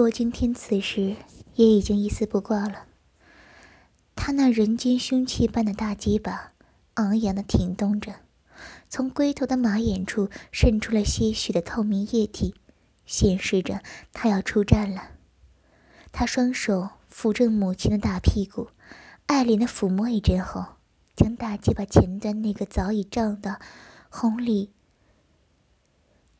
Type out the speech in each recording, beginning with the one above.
罗金天此时也已经一丝不挂了。他那人间凶器般的大鸡巴昂扬的挺动着，从龟头的马眼处渗出了些许的透明液体，显示着他要出战了。他双手扶正母亲的大屁股，爱怜的抚摸一阵后，将大鸡巴前端那个早已胀得红里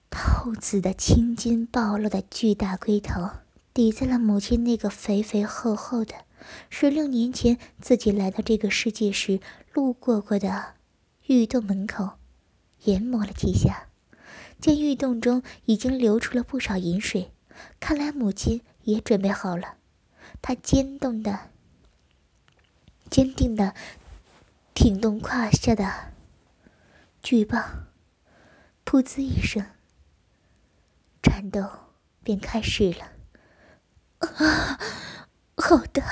透紫的青筋暴露的巨大龟头。抵在了母亲那个肥肥厚厚的十六年前自己来到这个世界时路过过的玉洞门口，研磨了几下，见玉洞中已经流出了不少银水，看来母亲也准备好了。她坚动的、坚定的挺动胯下的巨棒，噗呲一声，战斗便开始了。啊，好的！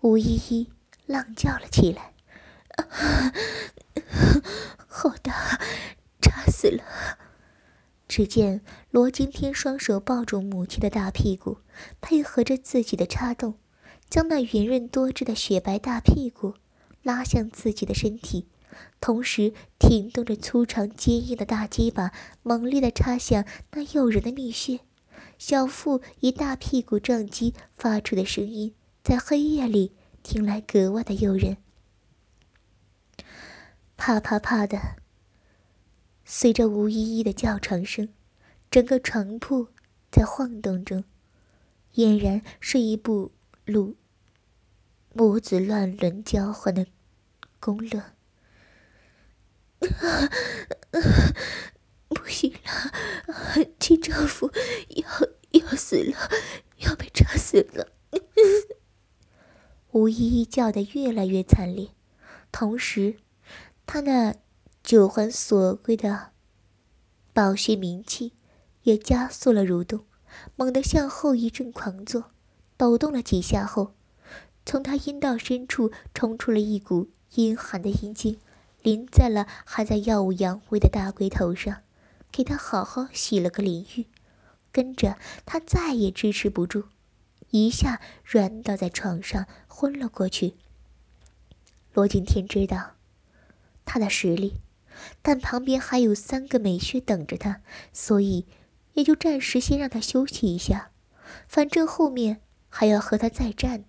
吴依依浪叫了起来。啊，好的，扎死了！只见罗惊天双手抱住母亲的大屁股，配合着自己的插动，将那圆润多汁的雪白大屁股拉向自己的身体，同时挺动着粗长坚硬的大鸡巴，猛烈的插向那诱人的蜜穴。小腹一大屁股撞击发出的声音，在黑夜里听来格外的诱人。啪啪啪的，随着吴依依的叫床声，整个床铺在晃动中，俨然是一部母母子乱伦交欢的宫乐。不行了，亲丈夫要要死了，要被扎死了！吴依依叫得越来越惨烈，同时，她那九环锁归的宝血冥气也加速了蠕动，猛地向后一阵狂坐，抖动了几下后，从她阴道深处冲出了一股阴寒的阴茎，淋在了还在耀武扬威的大龟头上。给他好好洗了个淋浴，跟着他再也支持不住，一下软倒在床上昏了过去。罗景天知道他的实力，但旁边还有三个美穴等着他，所以也就暂时先让他休息一下。反正后面还要和他再战。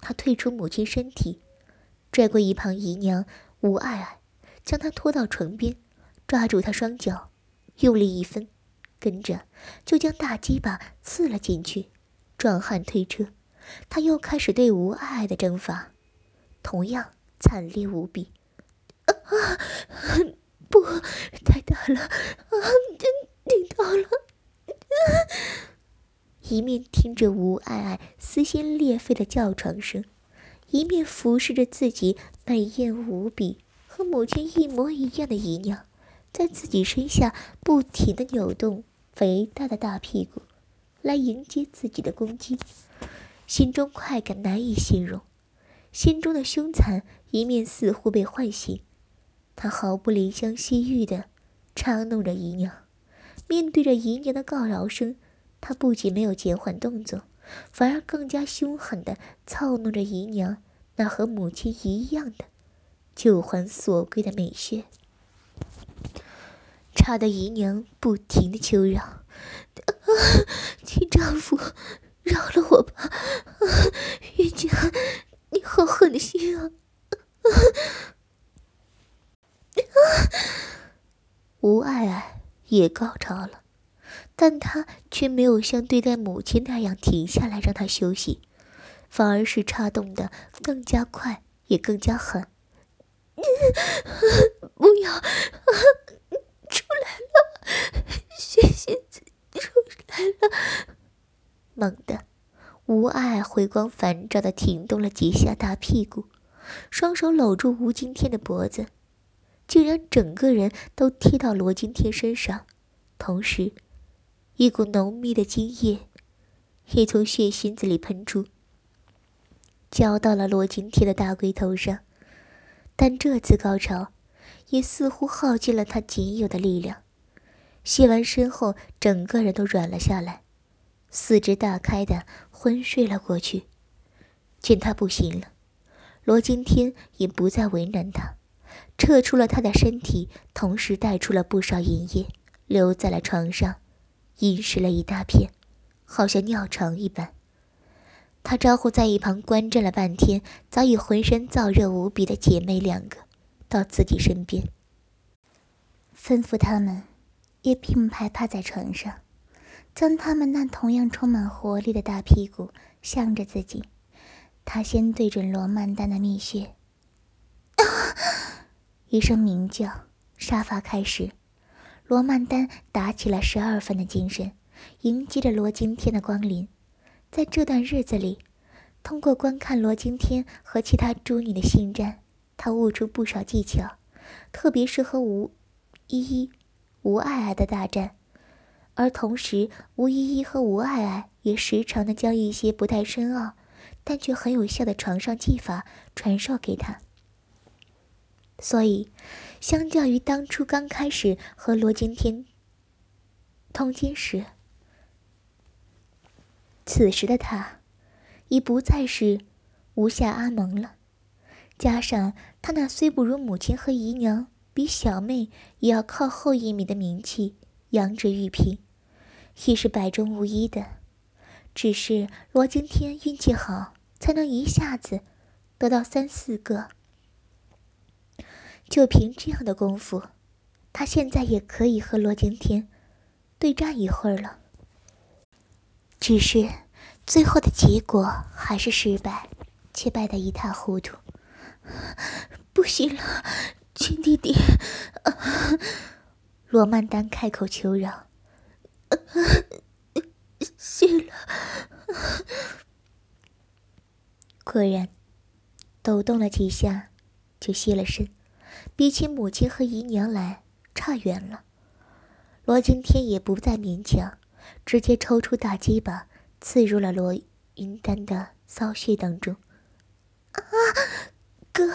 他退出母亲身体，拽过一旁姨娘吴爱爱，将她拖到床边，抓住她双脚。用力一分，跟着就将大鸡巴刺了进去，壮汉推车，他又开始对吴爱爱的征伐，同样惨烈无比。啊，不，太大了，啊，顶到了！一面听着吴爱爱撕心裂肺的叫床声，一面服侍着自己美艳无比、和母亲一模一样的姨娘。在自己身下不停的扭动肥大的大屁股，来迎接自己的攻击，心中快感难以形容，心中的凶残一面似乎被唤醒，他毫不怜香惜玉的嘲弄着姨娘，面对着姨娘的告饶声，他不仅没有减缓动作，反而更加凶狠的操弄着姨娘那和母亲一样的九环锁归的美穴。差的姨娘不停的求饶：“亲丈夫，饶了我吧！云家，你好狠心啊！”吴爱爱也高潮了，但她却没有像对待母亲那样停下来让她休息，反而是插动的更加快，也更加狠。不要！来了，血血子出来了！猛地，吴爱回光返照的挺动了几下大屁股，双手搂住吴今天的脖子，竟然整个人都贴到罗今天身上，同时，一股浓密的精液也从血心子里喷出，浇到了罗今天的大龟头上。但这次高潮。也似乎耗尽了他仅有的力量，卸完身后，整个人都软了下来，四肢大开的昏睡了过去。见他不行了，罗金天也不再为难他，撤出了他的身体，同时带出了不少银液，留在了床上，饮食了一大片，好像尿床一般。他招呼在一旁观战了半天，早已浑身燥热无比的姐妹两个，到自己身边，吩咐他们也并排趴在床上，将他们那同样充满活力的大屁股向着自己。他先对准罗曼丹的蜜穴，一声鸣叫，沙发开始。罗曼丹打起了十二分的精神，迎接着罗今天的光临。在这段日子里，通过观看罗今天和其他诸女的性战，他悟出不少技巧，特别是和吴依依、吴爱爱的大战。而同时，吴依依和吴爱爱也时常的将一些不太深奥。但却很有效的床上技法传授给他，所以，相较于当初刚开始和罗惊天通奸时，此时的他已不再是无下阿蒙了。加上他那虽不如母亲和姨娘，比小妹也要靠后一米的名气，杨之玉萍，亦是百中无一的。只是罗惊天运气好。才能一下子得到三四个。就凭这样的功夫，他现在也可以和罗惊天对战一会儿了。只是最后的结果还是失败，却败得一塌糊涂。不行了，亲弟弟！罗曼丹开口求饶：“谢了。”果然，抖动了几下，就歇了身，比起母亲和姨娘来差远了。罗惊天也不再勉强，直接抽出大鸡巴，刺入了罗云丹的骚穴当中。啊，哥，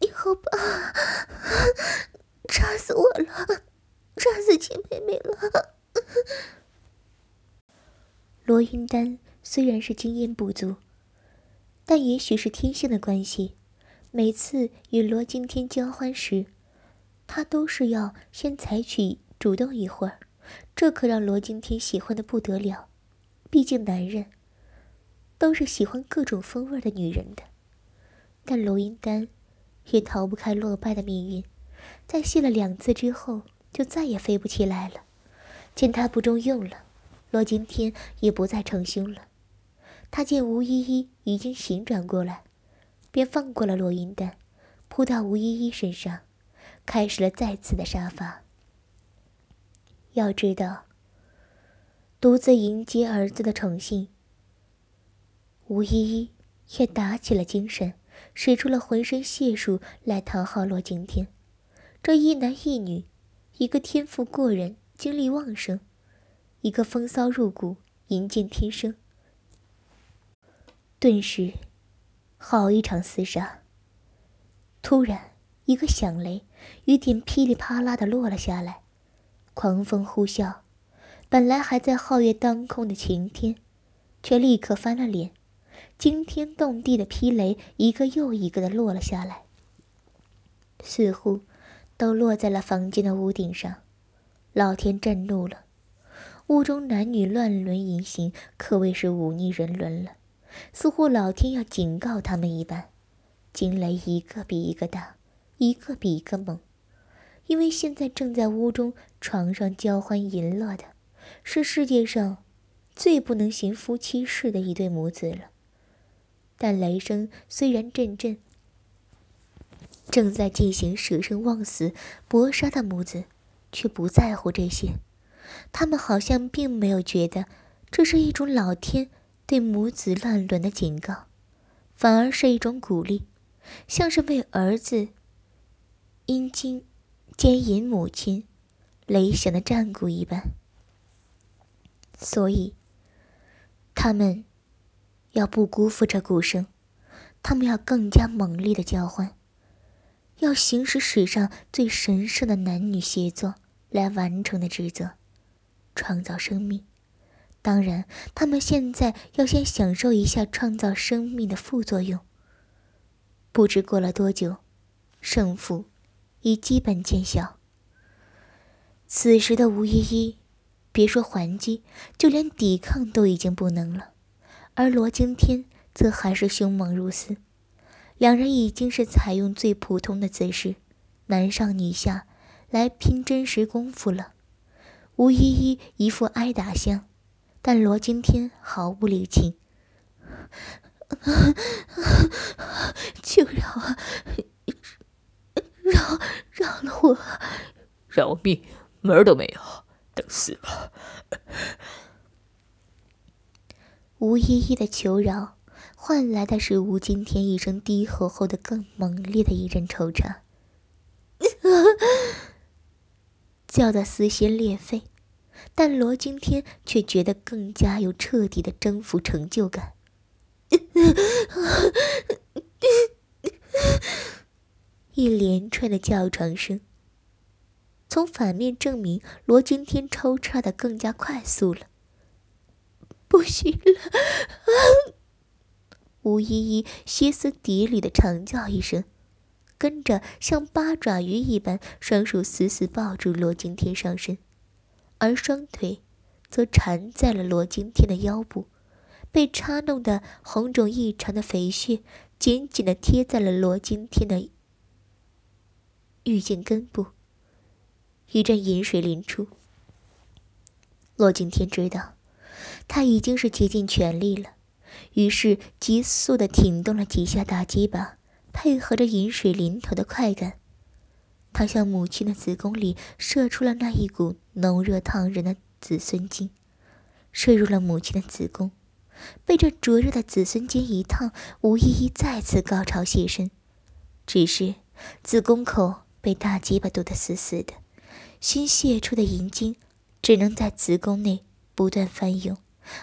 你好棒！扎死我了，扎死亲妹妹了！罗云丹虽然是经验不足。但也许是天性的关系，每次与罗惊天交欢时，他都是要先采取主动一会儿，这可让罗惊天喜欢的不得了。毕竟男人都是喜欢各种风味的女人的。但罗云丹也逃不开落败的命运，在谢了两次之后，就再也飞不起来了。见他不中用了，罗惊天也不再逞凶了。他见吴依依已经醒转过来，便放过了罗云丹，扑到吴依依身上，开始了再次的杀伐。要知道，独自迎接儿子的宠幸，吴依依也打起了精神，使出了浑身解数来讨好罗惊天。这一男一女，一个天赋过人，精力旺盛；一个风骚入骨，淫贱天生。顿时，好一场厮杀。突然，一个响雷，雨点噼里啪啦的落了下来，狂风呼啸。本来还在皓月当空的晴天，却立刻翻了脸。惊天动地的霹雷，一个又一个的落了下来，似乎都落在了房间的屋顶上。老天震怒了，屋中男女乱伦淫行，可谓是忤逆人伦了。似乎老天要警告他们一般，惊雷一个比一个大，一个比一个猛。因为现在正在屋中床上交欢淫乐的，是世界上最不能行夫妻事的一对母子了。但雷声虽然阵阵，正在进行舍生忘死搏杀的母子，却不在乎这些。他们好像并没有觉得这是一种老天。对母子乱伦的警告，反而是一种鼓励，像是为儿子阴茎奸淫母亲雷响的战鼓一般。所以，他们要不辜负这鼓声，他们要更加猛烈的交换，要行使史上最神圣的男女协作来完成的职责，创造生命。当然，他们现在要先享受一下创造生命的副作用。不知过了多久，胜负已基本见效。此时的吴依依，别说还击，就连抵抗都已经不能了，而罗惊天则还是凶猛如斯。两人已经是采用最普通的姿势，男上女下，来拼真实功夫了。吴依依一副挨打相。但罗惊天毫不领情，就饶啊，饶饶了我，饶命门儿都没有，等死吧！吴依依的求饶，换来的是吴今天一声低吼后的更猛烈的一阵抽插，叫得撕心裂肺。但罗今天却觉得更加有彻底的征服成就感，一连串的叫床声，从反面证明罗今天抽插的更加快速了。不行了！吴依依歇斯底里的长叫一声，跟着像八爪鱼一般，双手死死抱住罗惊天上身。而双腿，则缠在了罗惊天的腰部，被插弄得红肿异常的肥穴紧紧的贴在了罗惊天的玉颈根部，一阵饮水淋出。罗惊天知道，他已经是竭尽全力了，于是急速的挺动了几下大鸡巴，配合着饮水淋头的快感。他向母亲的子宫里射出了那一股浓热烫人的子孙精，射入了母亲的子宫，被这灼热的子孙精一烫，吴依依再次高潮泄身，只是子宫口被大鸡巴堵得死死的，新泄出的银精只能在子宫内不断翻涌，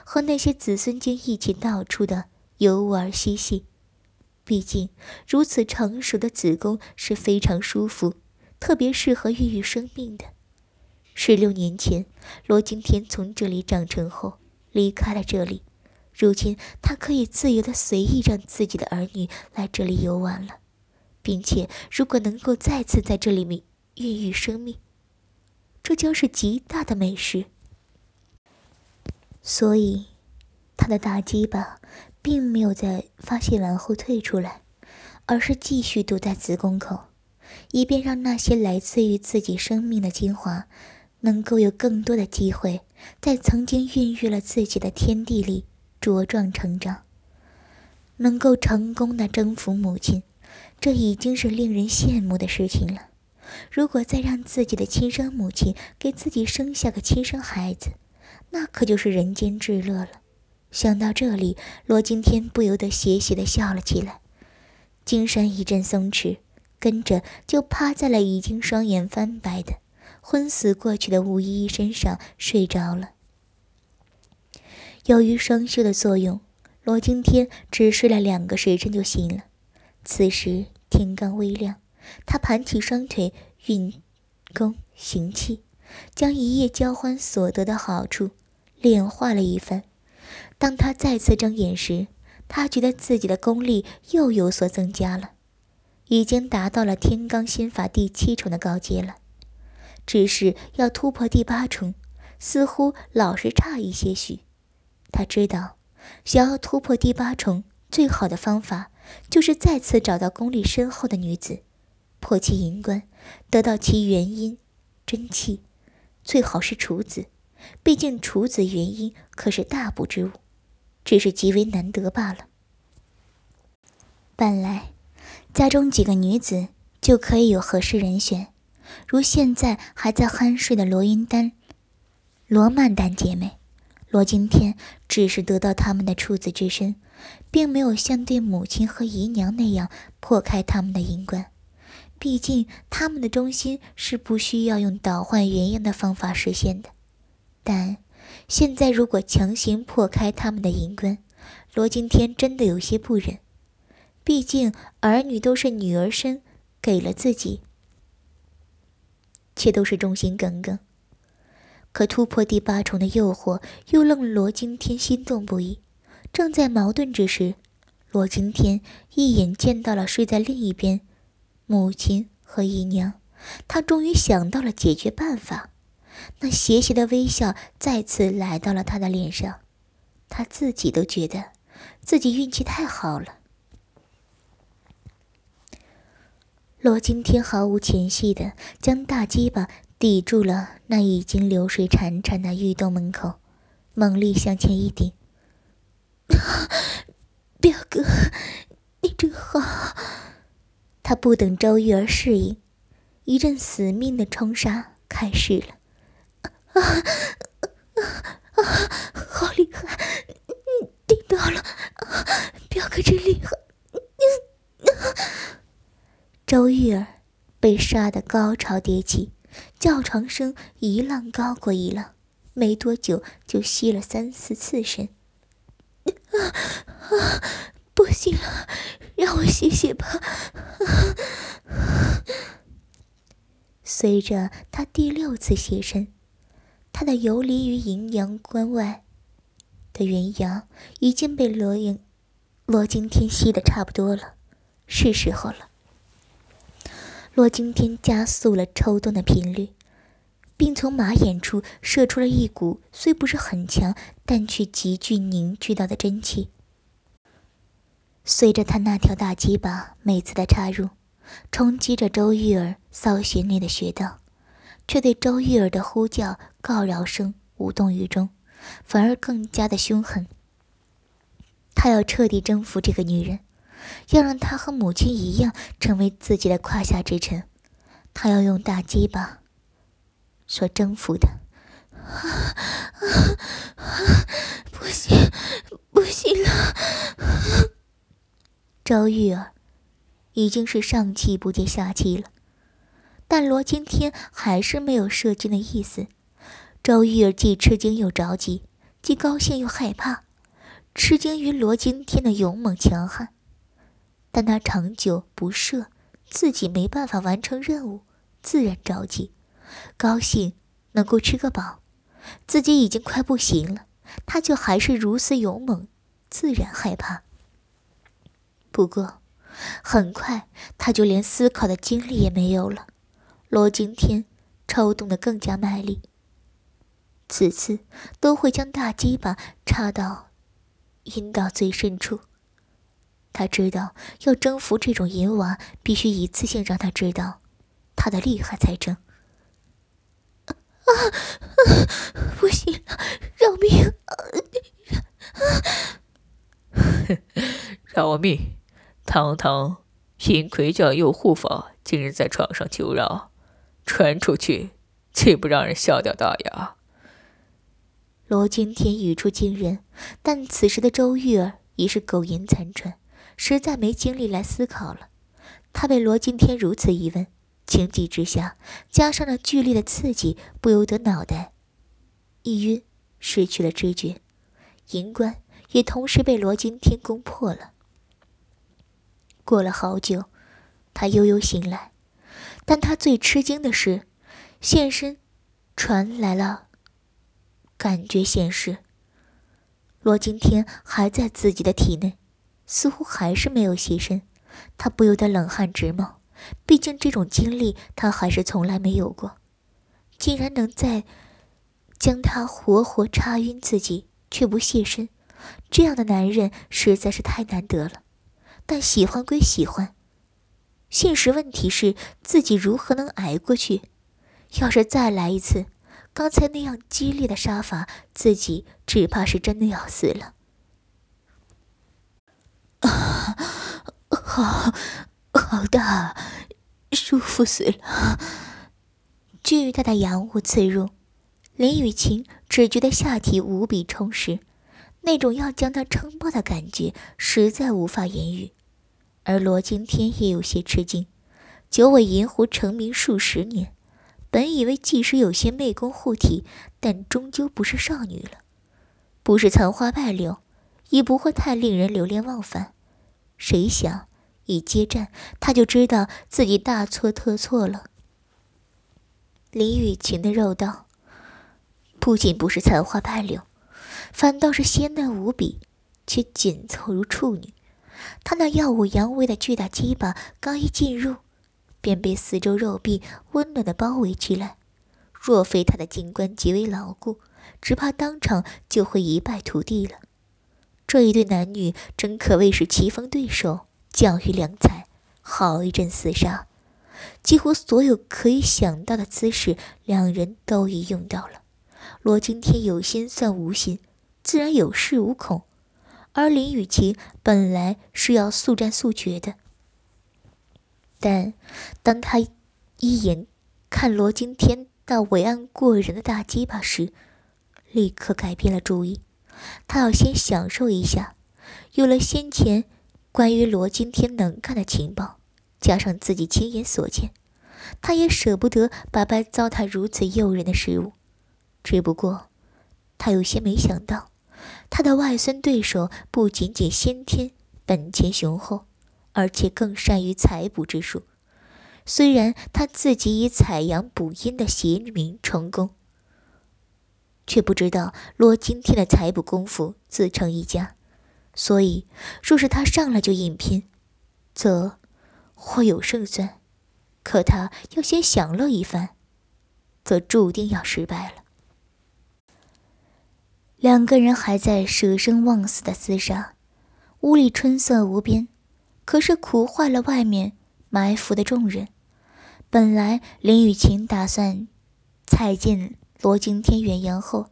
和那些子孙精一起到处的游玩嬉戏。毕竟如此成熟的子宫是非常舒服。特别适合孕育生命的。十六年前，罗惊天从这里长成后离开了这里，如今他可以自由的随意让自己的儿女来这里游玩了，并且如果能够再次在这里面孕育生命，这将是极大的美事。所以，他的大鸡巴并没有在发泄完后退出来，而是继续堵在子宫口。以便让那些来自于自己生命的精华，能够有更多的机会，在曾经孕育了自己的天地里茁壮成长，能够成功的征服母亲，这已经是令人羡慕的事情了。如果再让自己的亲生母亲给自己生下个亲生孩子，那可就是人间至乐了。想到这里，罗惊天不由得邪邪的笑了起来，精神一阵松弛。跟着就趴在了已经双眼翻白的、昏死过去的吴依依身上睡着了。由于双休的作用，罗惊天只睡了两个时辰就醒了。此时天刚微亮，他盘起双腿运功行气，将一夜交欢所得的好处炼化了一番。当他再次睁眼时，他觉得自己的功力又有所增加了。已经达到了天罡心法第七重的高阶了，只是要突破第八重，似乎老是差一些许。他知道，想要突破第八重，最好的方法就是再次找到功力深厚的女子，破其银关，得到其元因真气，最好是处子，毕竟处子元阴可是大补之物，只是极为难得罢了。本来。家中几个女子就可以有合适人选，如现在还在酣睡的罗云丹、罗曼丹姐妹。罗惊天只是得到他们的处子之身，并没有像对母亲和姨娘那样破开他们的阴关。毕竟他们的忠心是不需要用倒换元婴的方法实现的。但现在如果强行破开他们的银关，罗惊天真的有些不忍。毕竟儿女都是女儿身给了自己，却都是忠心耿耿。可突破第八重的诱惑，又令罗惊天心动不已。正在矛盾之时，罗惊天一眼见到了睡在另一边母亲和姨娘，他终于想到了解决办法。那邪邪的微笑再次来到了他的脸上，他自己都觉得自己运气太好了。罗惊天毫无前戏的将大鸡巴抵住了那已经流水潺潺的玉洞门口，猛力向前一顶。表哥，你真好！他不等周玉儿适应，一阵死命的冲杀开始了。啊啊啊！好厉害！顶到了！表哥真厉害！周玉儿被杀得高潮迭起，叫床声一浪高过一浪，没多久就吸了三四次身。啊啊！不行了，让我歇歇吧。随着他第六次歇身。他的游离于阴阳关外的元阳已经被罗影、罗惊天吸的差不多了，是时候了。罗惊天加速了抽动的频率，并从马眼处射出了一股虽不是很强，但却极具凝聚到的真气。随着他那条大鸡巴每次的插入，冲击着周玉儿骚穴内的穴道。却对周玉儿的呼叫、告饶声无动于衷，反而更加的凶狠。他要彻底征服这个女人，要让她和母亲一样成为自己的胯下之臣。他要用大鸡巴所征服的。不行，不行了！周玉儿已经是上气不接下气了。但罗青天还是没有射精的意思。周玉儿既吃惊又着急，既高兴又害怕。吃惊于罗惊天的勇猛强悍，但他长久不射，自己没办法完成任务，自然着急。高兴能够吃个饱，自己已经快不行了，他就还是如此勇猛，自然害怕。不过，很快他就连思考的精力也没有了。罗惊天抽动的更加卖力，此次都会将大鸡巴插到阴道最深处。他知道要征服这种淫娃，必须一次性让他知道他的厉害才成。啊啊！不行，饶命！饶命！堂堂阴魁教右护法，竟然在床上求饶！传出去，岂不让人笑掉大牙？罗惊天语出惊人，但此时的周玉儿已是苟延残喘，实在没精力来思考了。他被罗惊天如此一问，情急之下，加上那剧烈的刺激，不由得脑袋一晕，失去了知觉。银冠也同时被罗惊天攻破了。过了好久，他悠悠醒来。但他最吃惊的是，现身传来了感觉显示，罗今天还在自己的体内，似乎还是没有现身。他不由得冷汗直冒，毕竟这种经历他还是从来没有过，竟然能在将他活活插晕自己却不现身，这样的男人实在是太难得了。但喜欢归喜欢。现实问题是自己如何能挨过去？要是再来一次，刚才那样激烈的杀伐，自己只怕是真的要死了。啊，好，好大，舒服死了！巨大的阳物刺入，林雨晴只觉得下体无比充实，那种要将他撑爆的感觉，实在无法言语。而罗惊天也有些吃惊，九尾银狐成名数十年，本以为即使有些媚功护体，但终究不是少女了，不是残花败柳，亦不会太令人流连忘返。谁想一接战，他就知道自己大错特错了。林雨晴的肉道，不仅不是残花败柳，反倒是鲜嫩无比，却紧凑如处女。他那耀武扬威的巨大鸡巴刚一进入，便被四周肉壁温暖的包围起来。若非他的金冠极为牢固，只怕当场就会一败涂地了。这一对男女真可谓是棋逢对手，将遇良才，好一阵厮杀。几乎所有可以想到的姿势，两人都已用到了。罗惊天有心算无心，自然有恃无恐。而林雨晴本来是要速战速决的，但当他一眼看罗惊天那伟岸过人的大鸡巴时，立刻改变了主意。他要先享受一下，有了先前关于罗惊天能干的情报，加上自己亲眼所见，他也舍不得白白糟蹋如此诱人的食物。只不过，他有些没想到，他的外孙对手不仅仅先天本钱雄厚，而且更善于采补之术。虽然他自己以采阳补阴的邪名成功。却不知道罗今天的采补功夫自成一家，所以若是他上来就硬拼，则或有胜算；可他要先享乐一番，则注定要失败了。两个人还在舍生忘死的厮杀，屋里春色无边，可是苦坏了外面埋伏的众人。本来林雨晴打算踩进。罗惊天远扬后，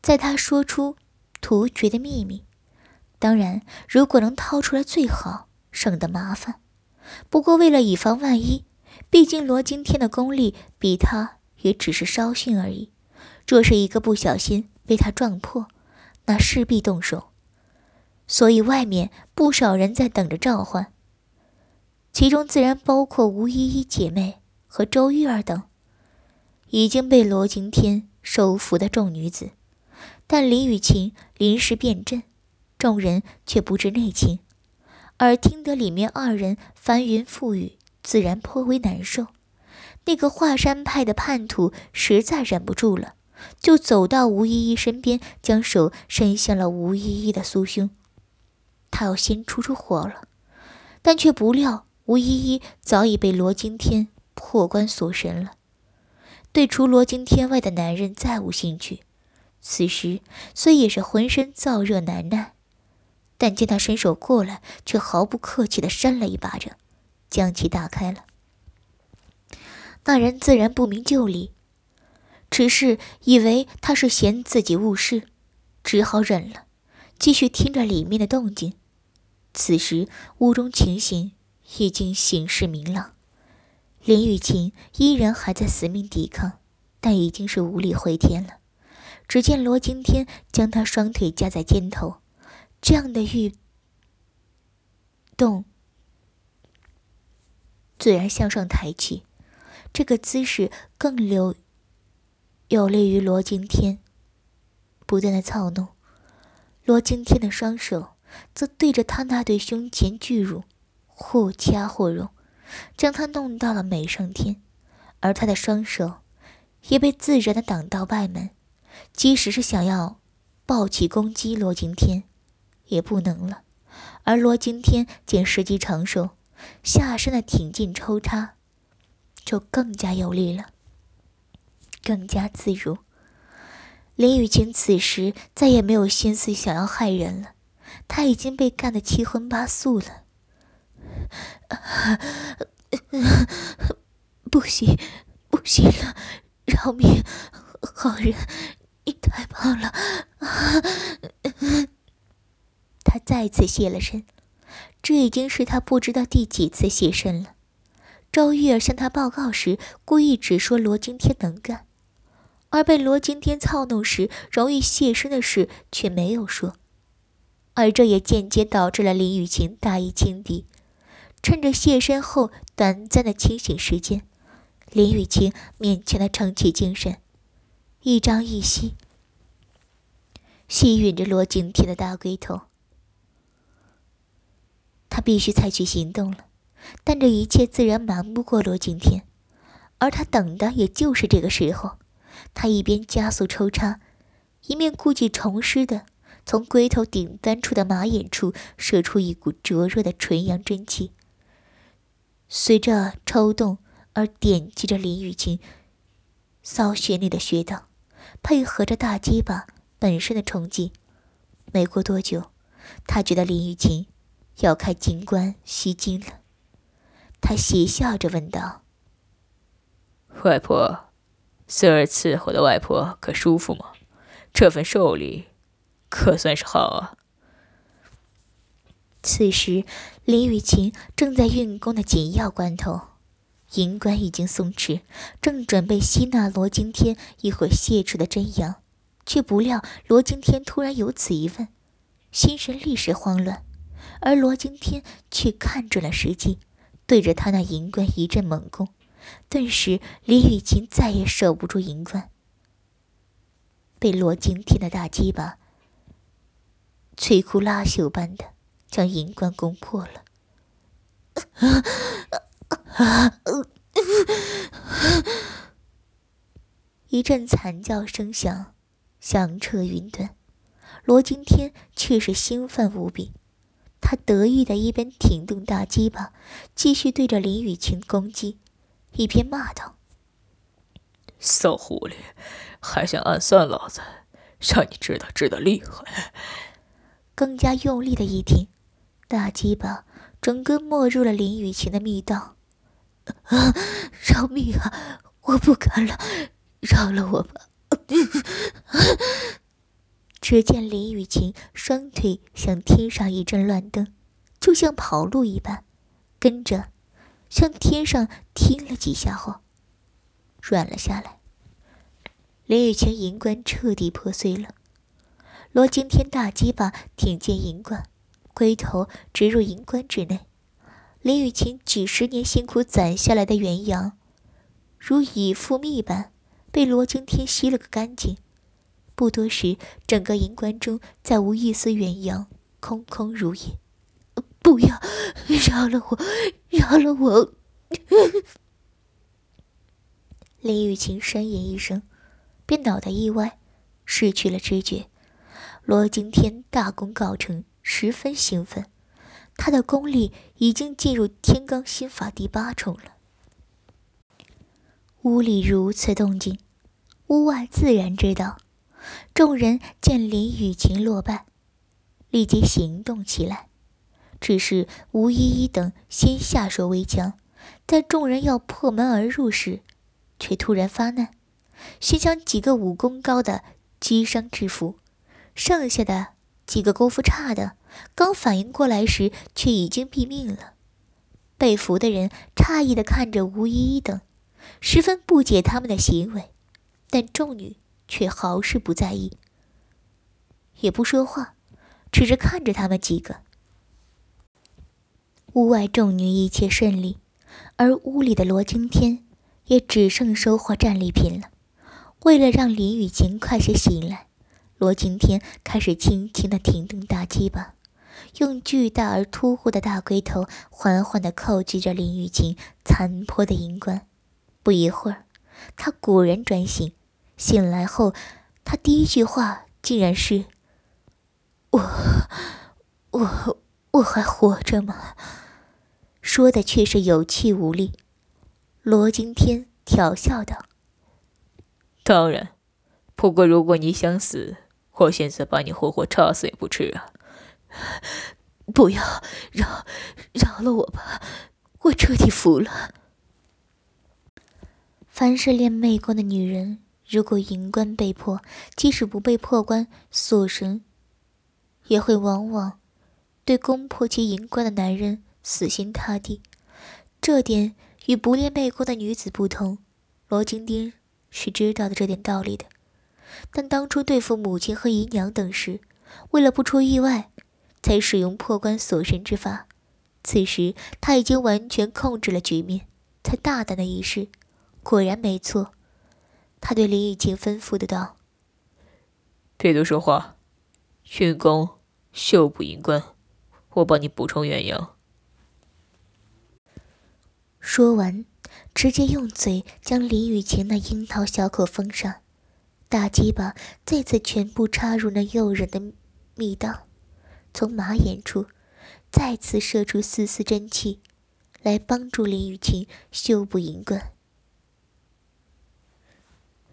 在他说出突厥的秘密，当然，如果能掏出来最好，省得麻烦。不过为了以防万一，毕竟罗惊天的功力比他也只是稍逊而已。若是一个不小心被他撞破，那势必动手。所以外面不少人在等着召唤，其中自然包括吴依依姐妹和周玉儿等。已经被罗惊天收服的众女子，但林雨晴临时变阵，众人却不知内情，而听得里面二人翻云覆雨，自然颇为难受。那个华山派的叛徒实在忍不住了，就走到吴依依身边，将手伸向了吴依依的酥胸。他要先出出火了，但却不料吴依依早已被罗惊天破关锁神了。对除罗惊天外的男人再无兴趣，此时虽也是浑身燥热难耐，但见他伸手过来，却毫不客气地扇了一巴掌，将其打开了。那人自然不明就里，只是以为他是嫌自己误事，只好忍了，继续听着里面的动静。此时屋中情形已经形势明朗。林雨晴依然还在死命抵抗，但已经是无力回天了。只见罗惊天将他双腿夹在肩头，这样的欲动自然向上抬起，这个姿势更有有利于罗惊天不断的操弄。罗惊天的双手则对着他那对胸前巨乳，或掐或揉。将他弄到了美上天，而他的双手也被自然的挡到外门，即使是想要抱起攻击罗惊天，也不能了。而罗惊天见时机成熟，下身的挺进抽插就更加有力了，更加自如。林雨晴此时再也没有心思想要害人了，他已经被干得七荤八素了。不行，不行了！饶命，好人，你太棒了！他再次现了身，这已经是他不知道第几次现身了。周玉儿向他报告时，故意只说罗惊天能干，而被罗惊天操弄时容易现身的事却没有说，而这也间接导致了林雨晴大意轻敌。趁着卸身后短暂的清醒时间，林雨晴勉强的撑起精神，一张一吸，吸吮着罗景天的大龟头。他必须采取行动了，但这一切自然瞒不过罗景天，而他等的也就是这个时候。他一边加速抽插，一面故技重施的从龟头顶端处的马眼处射出一股灼热的纯阳真气，随着抽动而点击着林雨晴骚穴内的穴道，配合着大鸡巴本身的冲击。没过多久，他觉得林雨晴要开金关吸精了，他邪笑着问道：“外婆。”孙儿伺候的外婆可舒服吗？这份寿礼可算是好啊。此时，林雨晴正在运功的紧要关头，银冠已经松弛，正准备吸纳罗惊天一会泄出的真阳，却不料罗惊天突然有此一问，心神立时慌乱，而罗惊天却看准了时机，对着他那银冠一阵猛攻。顿时，李雨晴再也守不住银冠，被罗惊天的大鸡巴摧枯拉朽般的将银冠攻破了。一阵惨叫声响，响彻云端。罗惊天却是兴奋无比，他得意的一边挺动大鸡巴，继续对着林雨晴攻击。一边骂道：“骚狐狸，还想暗算老子？让你知道知道厉害！”更加用力的一挺，大鸡巴整个没入了林雨晴的密道。啊！饶命啊！我不敢了，饶了我吧！只见林雨晴双腿向天上一阵乱蹬，就像跑路一般，跟着。向天上踢了几下后，软了下来。林雨晴银冠彻底破碎了。罗惊天大鸡巴挺进银棺，龟头直入银棺之内。林雨晴几十年辛苦攒下来的元阳，如已复蜜般被罗惊天吸了个干净。不多时，整个银棺中再无一丝元阳，空空如也。不要，饶了我，饶了我！林雨晴呻吟一声，便脑袋一歪，失去了知觉。罗惊天大功告成，十分兴奋，他的功力已经进入天罡心法第八重了。屋里如此动静，屋外自然知道。众人见林雨晴落败，立即行动起来。只是吴依依等先下手为强，在众人要破门而入时，却突然发难，先将几个武功高的击伤制服，剩下的几个功夫差的，刚反应过来时，却已经毙命了。被俘的人诧异的看着吴依依等，十分不解他们的行为，但众女却毫是不在意，也不说话，只是看着他们几个。屋外众女一切顺利，而屋里的罗惊天也只剩收获战利品了。为了让林雨晴快些醒来，罗惊天开始轻轻的停动大鸡巴，用巨大而突兀的大龟头缓缓的靠击着林雨晴残破的银冠。不一会儿，他果然转醒。醒来后，他第一句话竟然是：“我，我，我还活着吗？”说的却是有气无力。罗惊天调笑道：“当然，不过如果你想死，我现在把你活活插死也不迟啊！不要，饶饶了我吧，我彻底服了。凡是练媚功的女人，如果银关被破，即使不被破关锁神，也会往往对攻破其银关的男人。”死心塌地，这点与不练媚功的女子不同。罗金丁是知道的这点道理的，但当初对付母亲和姨娘等时，为了不出意外，才使用破关锁神之法。此时他已经完全控制了局面，才大胆的一试，果然没错。他对林雨晴吩咐的道：“别多说话，运功修补银关，我帮你补充元阳。”说完，直接用嘴将林雨晴那樱桃小口封上，大鸡巴再次全部插入那诱人的密道，从马眼处再次射出丝丝真气，来帮助林雨晴修补银冠。